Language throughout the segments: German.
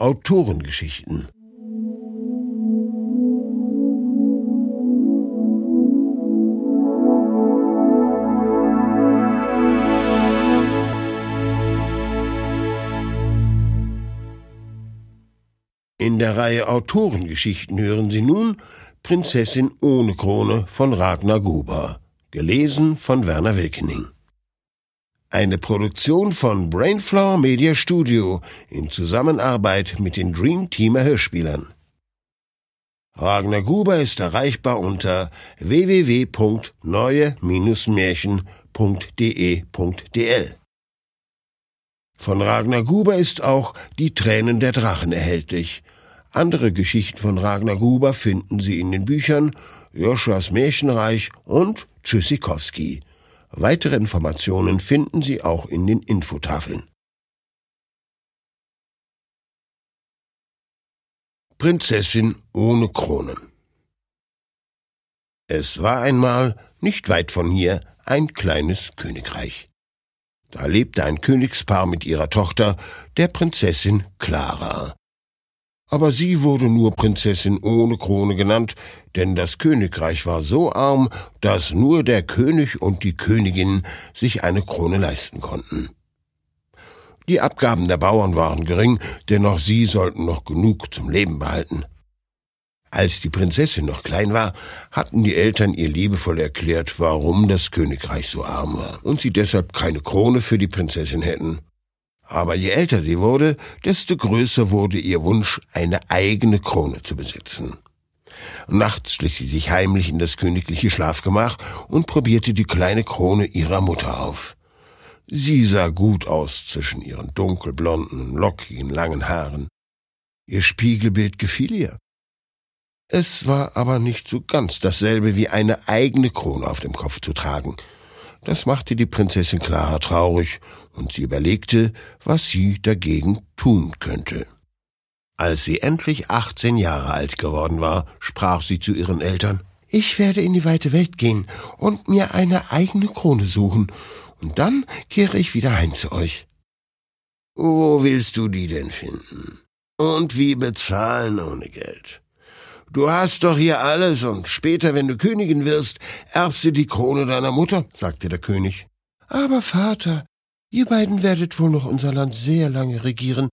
Autorengeschichten In der Reihe Autorengeschichten hören Sie nun Prinzessin ohne Krone von Ragnar Gruber, gelesen von Werner Wilkening. Eine Produktion von Brainflower Media Studio in Zusammenarbeit mit den Dream Teamer Hörspielern. Ragnar Gruber ist erreichbar unter www.neue-märchen.de.dl. Von Ragnar Gruber ist auch Die Tränen der Drachen erhältlich. Andere Geschichten von Ragnar Gruber finden Sie in den Büchern Joshuas Märchenreich und Tschüssikowski. Weitere Informationen finden Sie auch in den Infotafeln. Prinzessin ohne Kronen Es war einmal, nicht weit von hier, ein kleines Königreich. Da lebte ein Königspaar mit ihrer Tochter, der Prinzessin Clara. Aber sie wurde nur Prinzessin ohne Krone genannt, denn das Königreich war so arm, dass nur der König und die Königin sich eine Krone leisten konnten. Die Abgaben der Bauern waren gering, denn auch sie sollten noch genug zum Leben behalten. Als die Prinzessin noch klein war, hatten die Eltern ihr liebevoll erklärt, warum das Königreich so arm war und sie deshalb keine Krone für die Prinzessin hätten. Aber je älter sie wurde, desto größer wurde ihr Wunsch, eine eigene Krone zu besitzen. Nachts schlich sie sich heimlich in das königliche Schlafgemach und probierte die kleine Krone ihrer Mutter auf. Sie sah gut aus zwischen ihren dunkelblonden, lockigen, langen Haaren. Ihr Spiegelbild gefiel ihr. Es war aber nicht so ganz dasselbe wie eine eigene Krone auf dem Kopf zu tragen – das machte die Prinzessin Clara traurig, und sie überlegte, was sie dagegen tun könnte. Als sie endlich achtzehn Jahre alt geworden war, sprach sie zu ihren Eltern Ich werde in die weite Welt gehen und mir eine eigene Krone suchen, und dann kehre ich wieder heim zu euch. Wo willst du die denn finden? Und wie bezahlen ohne Geld? Du hast doch hier alles, und später, wenn du Königin wirst, erbst du die Krone deiner Mutter, sagte der König. Aber Vater, ihr beiden werdet wohl noch unser Land sehr lange regieren.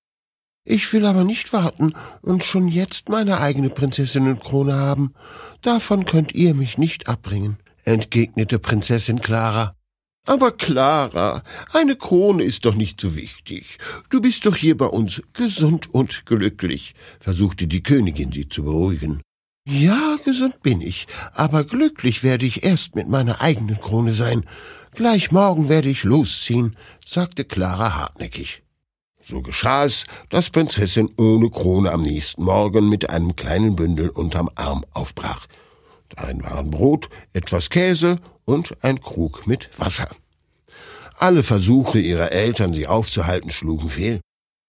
Ich will aber nicht warten und schon jetzt meine eigene Prinzessinnenkrone haben. Davon könnt ihr mich nicht abbringen, entgegnete Prinzessin Clara. Aber Clara, eine Krone ist doch nicht so wichtig. Du bist doch hier bei uns gesund und glücklich, versuchte die Königin sie zu beruhigen. Ja, gesund bin ich, aber glücklich werde ich erst mit meiner eigenen Krone sein. Gleich morgen werde ich losziehen, sagte Clara hartnäckig. So geschah es, dass Prinzessin ohne Krone am nächsten Morgen mit einem kleinen Bündel unterm Arm aufbrach. Darin waren Brot, etwas Käse und ein Krug mit Wasser. Alle Versuche ihrer Eltern, sie aufzuhalten, schlugen fehl.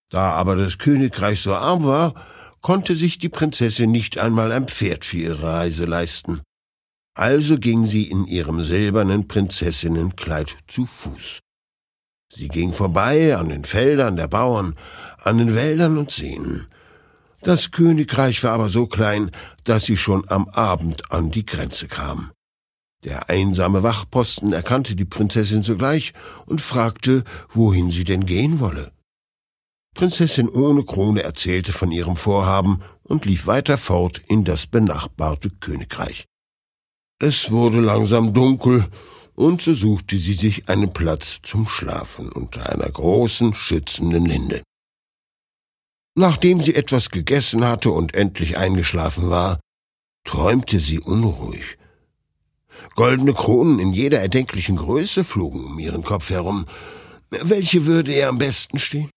Da aber das Königreich so arm war, konnte sich die Prinzessin nicht einmal ein Pferd für ihre Reise leisten. Also ging sie in ihrem silbernen Prinzessinnenkleid zu Fuß. Sie ging vorbei an den Feldern der Bauern, an den Wäldern und Seen. Das Königreich war aber so klein, dass sie schon am Abend an die Grenze kam. Der einsame Wachposten erkannte die Prinzessin sogleich und fragte, wohin sie denn gehen wolle. Prinzessin ohne Krone erzählte von ihrem Vorhaben und lief weiter fort in das benachbarte Königreich. Es wurde langsam dunkel, und so suchte sie sich einen Platz zum Schlafen unter einer großen, schützenden Linde. Nachdem sie etwas gegessen hatte und endlich eingeschlafen war, träumte sie unruhig. Goldene Kronen in jeder erdenklichen Größe flogen um ihren Kopf herum. Welche würde ihr am besten stehen?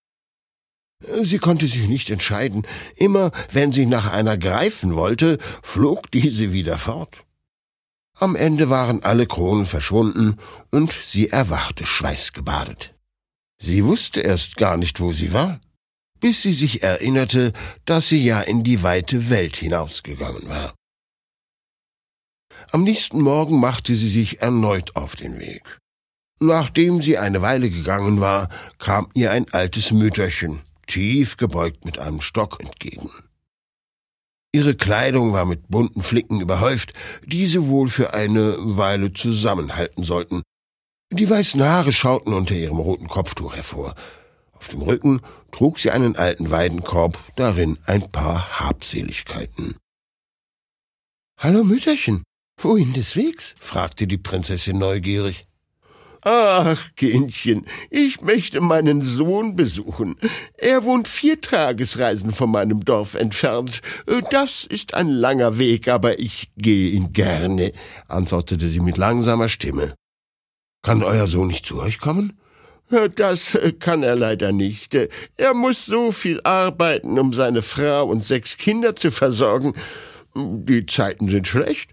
Sie konnte sich nicht entscheiden. Immer wenn sie nach einer greifen wollte, flog diese wieder fort. Am Ende waren alle Kronen verschwunden und sie erwachte schweißgebadet. Sie wusste erst gar nicht, wo sie war, bis sie sich erinnerte, dass sie ja in die weite Welt hinausgegangen war. Am nächsten Morgen machte sie sich erneut auf den Weg. Nachdem sie eine Weile gegangen war, kam ihr ein altes Mütterchen, tief gebeugt mit einem Stock entgegen. Ihre Kleidung war mit bunten Flicken überhäuft, die sie wohl für eine Weile zusammenhalten sollten. Die weißen Haare schauten unter ihrem roten Kopftuch hervor. Auf dem Rücken trug sie einen alten Weidenkorb, darin ein paar Habseligkeiten. Hallo Mütterchen, wohin des Wegs? fragte die Prinzessin neugierig. Ach, Kindchen, ich möchte meinen Sohn besuchen. Er wohnt vier Tagesreisen von meinem Dorf entfernt. Das ist ein langer Weg, aber ich gehe ihn gerne, antwortete sie mit langsamer Stimme. Kann euer Sohn nicht zu euch kommen? Das kann er leider nicht. Er muss so viel arbeiten, um seine Frau und sechs Kinder zu versorgen. Die Zeiten sind schlecht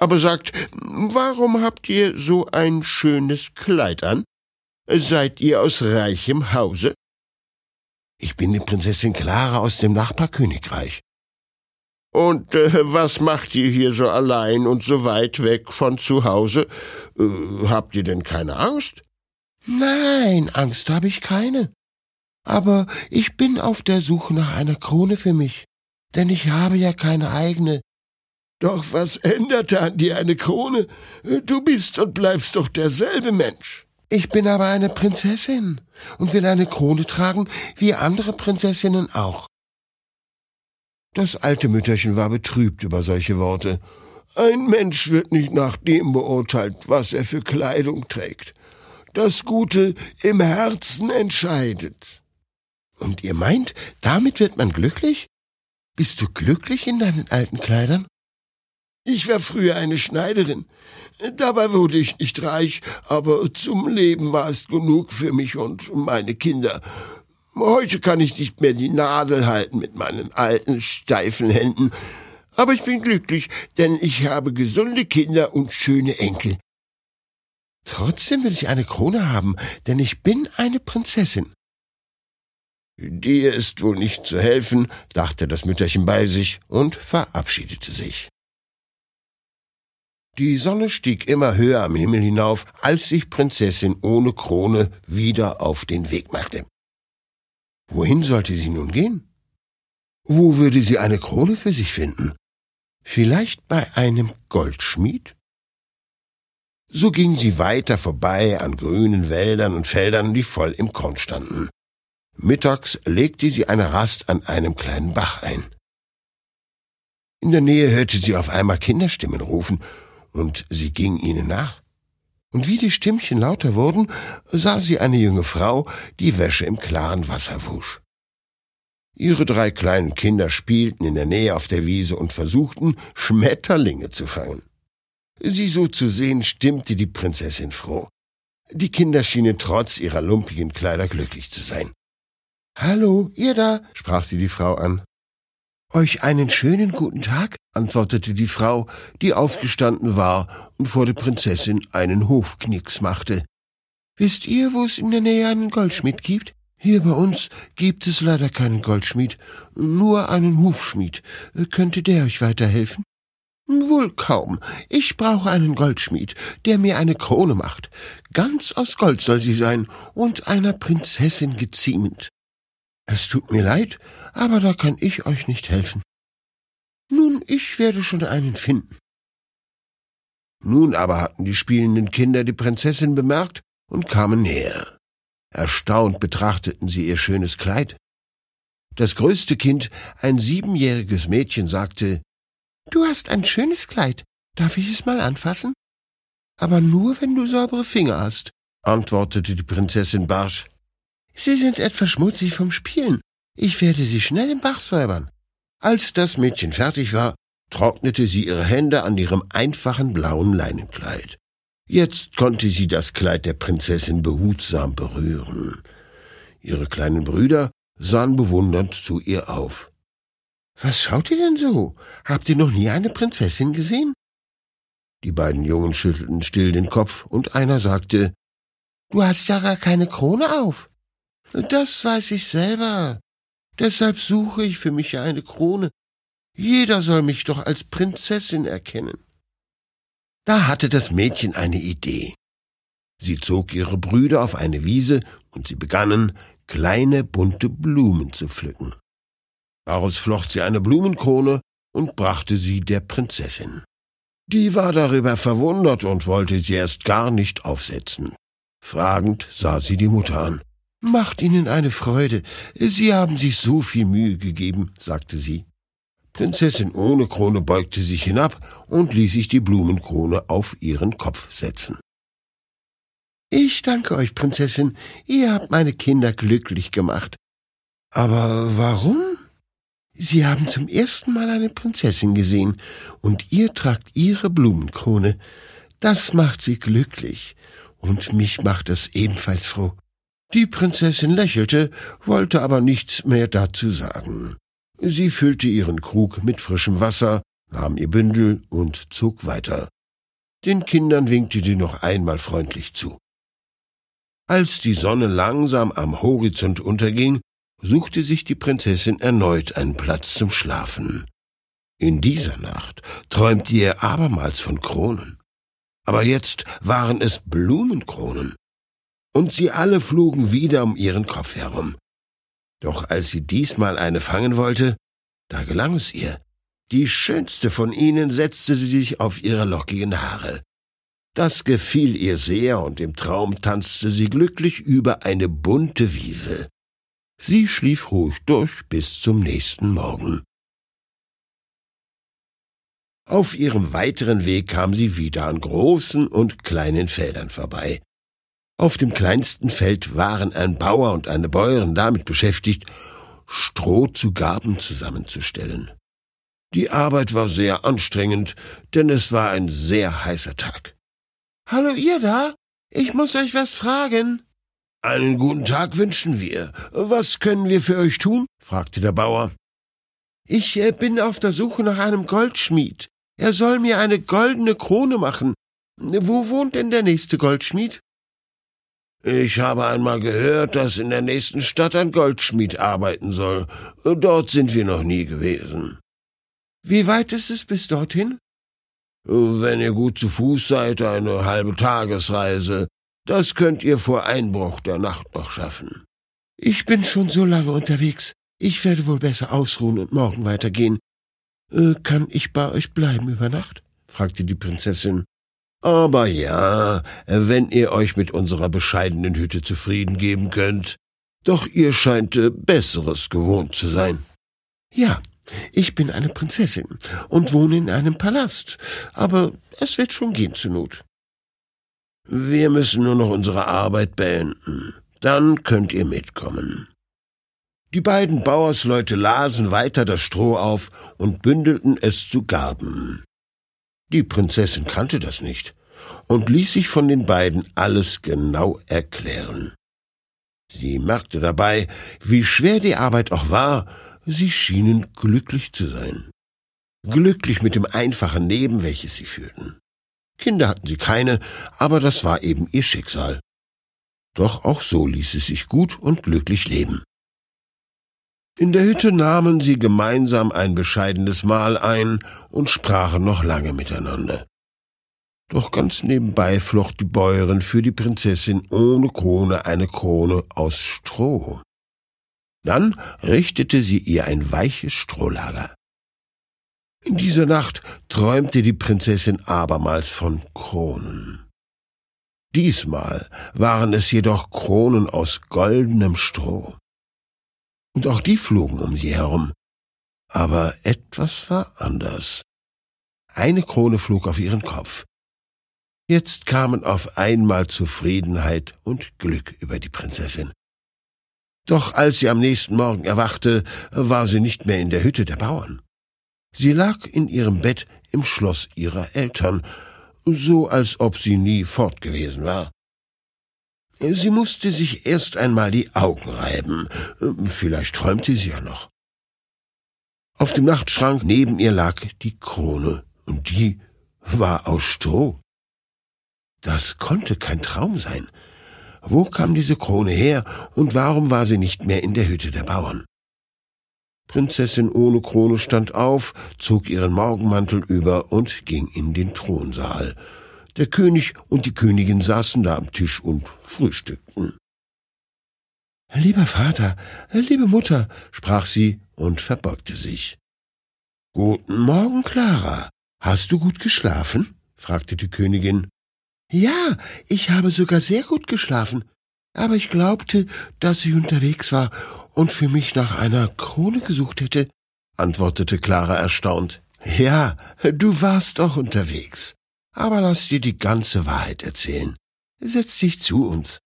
aber sagt, warum habt ihr so ein schönes Kleid an? Seid ihr aus reichem Hause? Ich bin die Prinzessin Clara aus dem Nachbarkönigreich. Und äh, was macht ihr hier so allein und so weit weg von zu Hause? Äh, habt ihr denn keine Angst? Nein, Angst habe ich keine. Aber ich bin auf der Suche nach einer Krone für mich, denn ich habe ja keine eigene. Doch was änderte an dir eine Krone? Du bist und bleibst doch derselbe Mensch. Ich bin aber eine Prinzessin und will eine Krone tragen, wie andere Prinzessinnen auch. Das alte Mütterchen war betrübt über solche Worte. Ein Mensch wird nicht nach dem beurteilt, was er für Kleidung trägt. Das Gute im Herzen entscheidet. Und ihr meint, damit wird man glücklich? Bist du glücklich in deinen alten Kleidern? Ich war früher eine Schneiderin. Dabei wurde ich nicht reich, aber zum Leben war es genug für mich und meine Kinder. Heute kann ich nicht mehr die Nadel halten mit meinen alten, steifen Händen. Aber ich bin glücklich, denn ich habe gesunde Kinder und schöne Enkel. Trotzdem will ich eine Krone haben, denn ich bin eine Prinzessin. Dir ist wohl nicht zu helfen, dachte das Mütterchen bei sich und verabschiedete sich. Die Sonne stieg immer höher am Himmel hinauf, als sich Prinzessin ohne Krone wieder auf den Weg machte. Wohin sollte sie nun gehen? Wo würde sie eine Krone für sich finden? Vielleicht bei einem Goldschmied? So ging sie weiter vorbei an grünen Wäldern und Feldern, die voll im Korn standen. Mittags legte sie eine Rast an einem kleinen Bach ein. In der Nähe hörte sie auf einmal Kinderstimmen rufen und sie ging ihnen nach. Und wie die Stimmchen lauter wurden, sah sie eine junge Frau, die Wäsche im klaren Wasser wusch. Ihre drei kleinen Kinder spielten in der Nähe auf der Wiese und versuchten, Schmetterlinge zu fangen. Sie so zu sehen, stimmte die Prinzessin froh. Die Kinder schienen trotz ihrer lumpigen Kleider glücklich zu sein. Hallo, ihr da, sprach sie die Frau an. Euch einen schönen guten Tag, antwortete die Frau, die aufgestanden war und vor der Prinzessin einen Hofknicks machte. Wisst ihr, wo es in der Nähe einen Goldschmied gibt? Hier bei uns gibt es leider keinen Goldschmied, nur einen Hufschmied. Könnte der euch weiterhelfen? Wohl kaum. Ich brauche einen Goldschmied, der mir eine Krone macht. Ganz aus Gold soll sie sein und einer Prinzessin geziemend. Es tut mir leid, aber da kann ich euch nicht helfen. Nun, ich werde schon einen finden. Nun aber hatten die spielenden Kinder die Prinzessin bemerkt und kamen näher. Erstaunt betrachteten sie ihr schönes Kleid. Das größte Kind, ein siebenjähriges Mädchen, sagte Du hast ein schönes Kleid. Darf ich es mal anfassen? Aber nur, wenn du saubere Finger hast, antwortete die Prinzessin barsch. Sie sind etwas schmutzig vom Spielen. Ich werde sie schnell im Bach säubern. Als das Mädchen fertig war, trocknete sie ihre Hände an ihrem einfachen blauen Leinenkleid. Jetzt konnte sie das Kleid der Prinzessin behutsam berühren. Ihre kleinen Brüder sahen bewundernd zu ihr auf. Was schaut ihr denn so? Habt ihr noch nie eine Prinzessin gesehen? Die beiden Jungen schüttelten still den Kopf, und einer sagte Du hast ja gar keine Krone auf. Das weiß ich selber. Deshalb suche ich für mich eine Krone. Jeder soll mich doch als Prinzessin erkennen. Da hatte das Mädchen eine Idee. Sie zog ihre Brüder auf eine Wiese und sie begannen, kleine bunte Blumen zu pflücken. Daraus flocht sie eine Blumenkrone und brachte sie der Prinzessin. Die war darüber verwundert und wollte sie erst gar nicht aufsetzen. Fragend sah sie die Mutter an. Macht Ihnen eine Freude. Sie haben sich so viel Mühe gegeben, sagte sie. Prinzessin ohne Krone beugte sich hinab und ließ sich die Blumenkrone auf ihren Kopf setzen. Ich danke euch, Prinzessin, ihr habt meine Kinder glücklich gemacht. Aber warum? Sie haben zum ersten Mal eine Prinzessin gesehen, und ihr tragt ihre Blumenkrone. Das macht sie glücklich, und mich macht es ebenfalls froh. Die Prinzessin lächelte, wollte aber nichts mehr dazu sagen. Sie füllte ihren Krug mit frischem Wasser, nahm ihr Bündel und zog weiter. Den Kindern winkte sie noch einmal freundlich zu. Als die Sonne langsam am Horizont unterging, suchte sich die Prinzessin erneut einen Platz zum Schlafen. In dieser Nacht träumte ihr abermals von Kronen. Aber jetzt waren es Blumenkronen. Und sie alle flogen wieder um ihren Kopf herum. Doch als sie diesmal eine fangen wollte, da gelang es ihr. Die schönste von ihnen setzte sie sich auf ihre lockigen Haare. Das gefiel ihr sehr, und im Traum tanzte sie glücklich über eine bunte Wiese. Sie schlief ruhig durch bis zum nächsten Morgen. Auf ihrem weiteren Weg kam sie wieder an großen und kleinen Feldern vorbei. Auf dem kleinsten Feld waren ein Bauer und eine Bäuerin damit beschäftigt, Stroh zu Gaben zusammenzustellen. Die Arbeit war sehr anstrengend, denn es war ein sehr heißer Tag. Hallo ihr da? Ich muss euch was fragen. Einen guten Tag wünschen wir. Was können wir für euch tun? fragte der Bauer. Ich äh, bin auf der Suche nach einem Goldschmied. Er soll mir eine goldene Krone machen. Wo wohnt denn der nächste Goldschmied? Ich habe einmal gehört, dass in der nächsten Stadt ein Goldschmied arbeiten soll. Dort sind wir noch nie gewesen. Wie weit ist es bis dorthin? Wenn ihr gut zu Fuß seid, eine halbe Tagesreise. Das könnt ihr vor Einbruch der Nacht noch schaffen. Ich bin schon so lange unterwegs. Ich werde wohl besser ausruhen und morgen weitergehen. Äh, kann ich bei euch bleiben über Nacht? fragte die Prinzessin. Aber ja, wenn ihr euch mit unserer bescheidenen Hütte zufrieden geben könnt. Doch ihr scheint äh, Besseres gewohnt zu sein. Ja, ich bin eine Prinzessin und wohne in einem Palast, aber es wird schon gehen zur Not. Wir müssen nur noch unsere Arbeit beenden. Dann könnt ihr mitkommen. Die beiden Bauersleute lasen weiter das Stroh auf und bündelten es zu Garben. Die Prinzessin kannte das nicht und ließ sich von den beiden alles genau erklären. Sie merkte dabei, wie schwer die Arbeit auch war, sie schienen glücklich zu sein. Glücklich mit dem einfachen Leben, welches sie führten. Kinder hatten sie keine, aber das war eben ihr Schicksal. Doch auch so ließ es sich gut und glücklich leben. In der Hütte nahmen sie gemeinsam ein bescheidenes Mahl ein und sprachen noch lange miteinander. Doch ganz nebenbei flocht die Bäuerin für die Prinzessin ohne Krone eine Krone aus Stroh. Dann richtete sie ihr ein weiches Strohlager. In dieser Nacht träumte die Prinzessin abermals von Kronen. Diesmal waren es jedoch Kronen aus goldenem Stroh und auch die flogen um sie herum. Aber etwas war anders. Eine Krone flog auf ihren Kopf. Jetzt kamen auf einmal Zufriedenheit und Glück über die Prinzessin. Doch als sie am nächsten Morgen erwachte, war sie nicht mehr in der Hütte der Bauern. Sie lag in ihrem Bett im Schloss ihrer Eltern, so als ob sie nie fort gewesen war. Sie musste sich erst einmal die Augen reiben. Vielleicht träumte sie ja noch. Auf dem Nachtschrank neben ihr lag die Krone, und die war aus Stroh. Das konnte kein Traum sein. Wo kam diese Krone her, und warum war sie nicht mehr in der Hütte der Bauern? Prinzessin ohne Krone stand auf, zog ihren Morgenmantel über und ging in den Thronsaal. Der König und die Königin saßen da am Tisch und frühstückten. Lieber Vater, liebe Mutter, sprach sie und verbeugte sich. Guten Morgen, Clara. Hast du gut geschlafen? fragte die Königin. Ja, ich habe sogar sehr gut geschlafen, aber ich glaubte, dass ich unterwegs war und für mich nach einer Krone gesucht hätte, antwortete Clara erstaunt. Ja, du warst doch unterwegs. Aber lass dir die ganze Wahrheit erzählen. Setz dich zu uns.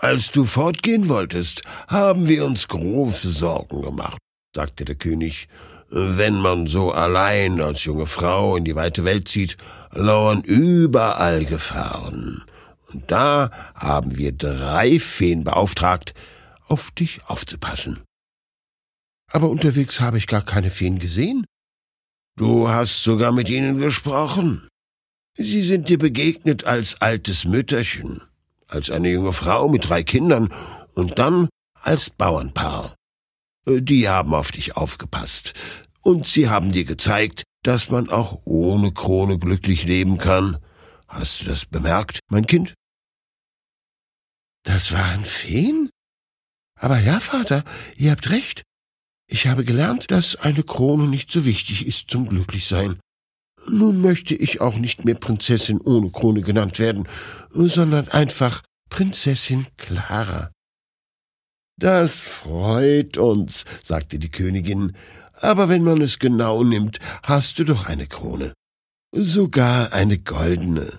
Als du fortgehen wolltest, haben wir uns große Sorgen gemacht, sagte der König. Wenn man so allein als junge Frau in die weite Welt zieht, lauern überall Gefahren. Und da haben wir drei Feen beauftragt, auf dich aufzupassen. Aber unterwegs habe ich gar keine Feen gesehen. Du hast sogar mit ihnen gesprochen. Sie sind dir begegnet als altes Mütterchen, als eine junge Frau mit drei Kindern und dann als Bauernpaar. Die haben auf dich aufgepasst, und sie haben dir gezeigt, dass man auch ohne Krone glücklich leben kann. Hast du das bemerkt, mein Kind? Das waren Feen? Aber ja, Vater, ihr habt recht. Ich habe gelernt, dass eine Krone nicht so wichtig ist zum Glücklichsein. Nun möchte ich auch nicht mehr Prinzessin ohne Krone genannt werden, sondern einfach Prinzessin Clara. Das freut uns, sagte die Königin, aber wenn man es genau nimmt, hast du doch eine Krone. Sogar eine goldene.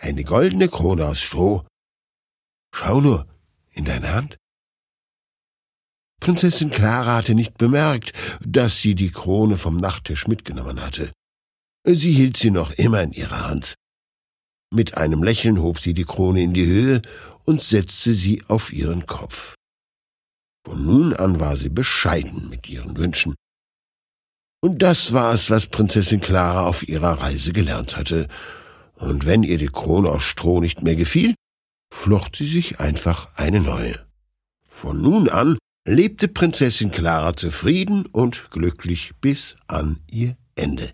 Eine goldene Krone aus Stroh. Schau nur in deine Hand. Prinzessin Clara hatte nicht bemerkt, dass sie die Krone vom Nachttisch mitgenommen hatte. Sie hielt sie noch immer in ihrer Hand. Mit einem Lächeln hob sie die Krone in die Höhe und setzte sie auf ihren Kopf. Von nun an war sie bescheiden mit ihren Wünschen. Und das war es, was Prinzessin Clara auf ihrer Reise gelernt hatte. Und wenn ihr die Krone aus Stroh nicht mehr gefiel, flocht sie sich einfach eine neue. Von nun an lebte Prinzessin Clara zufrieden und glücklich bis an ihr Ende.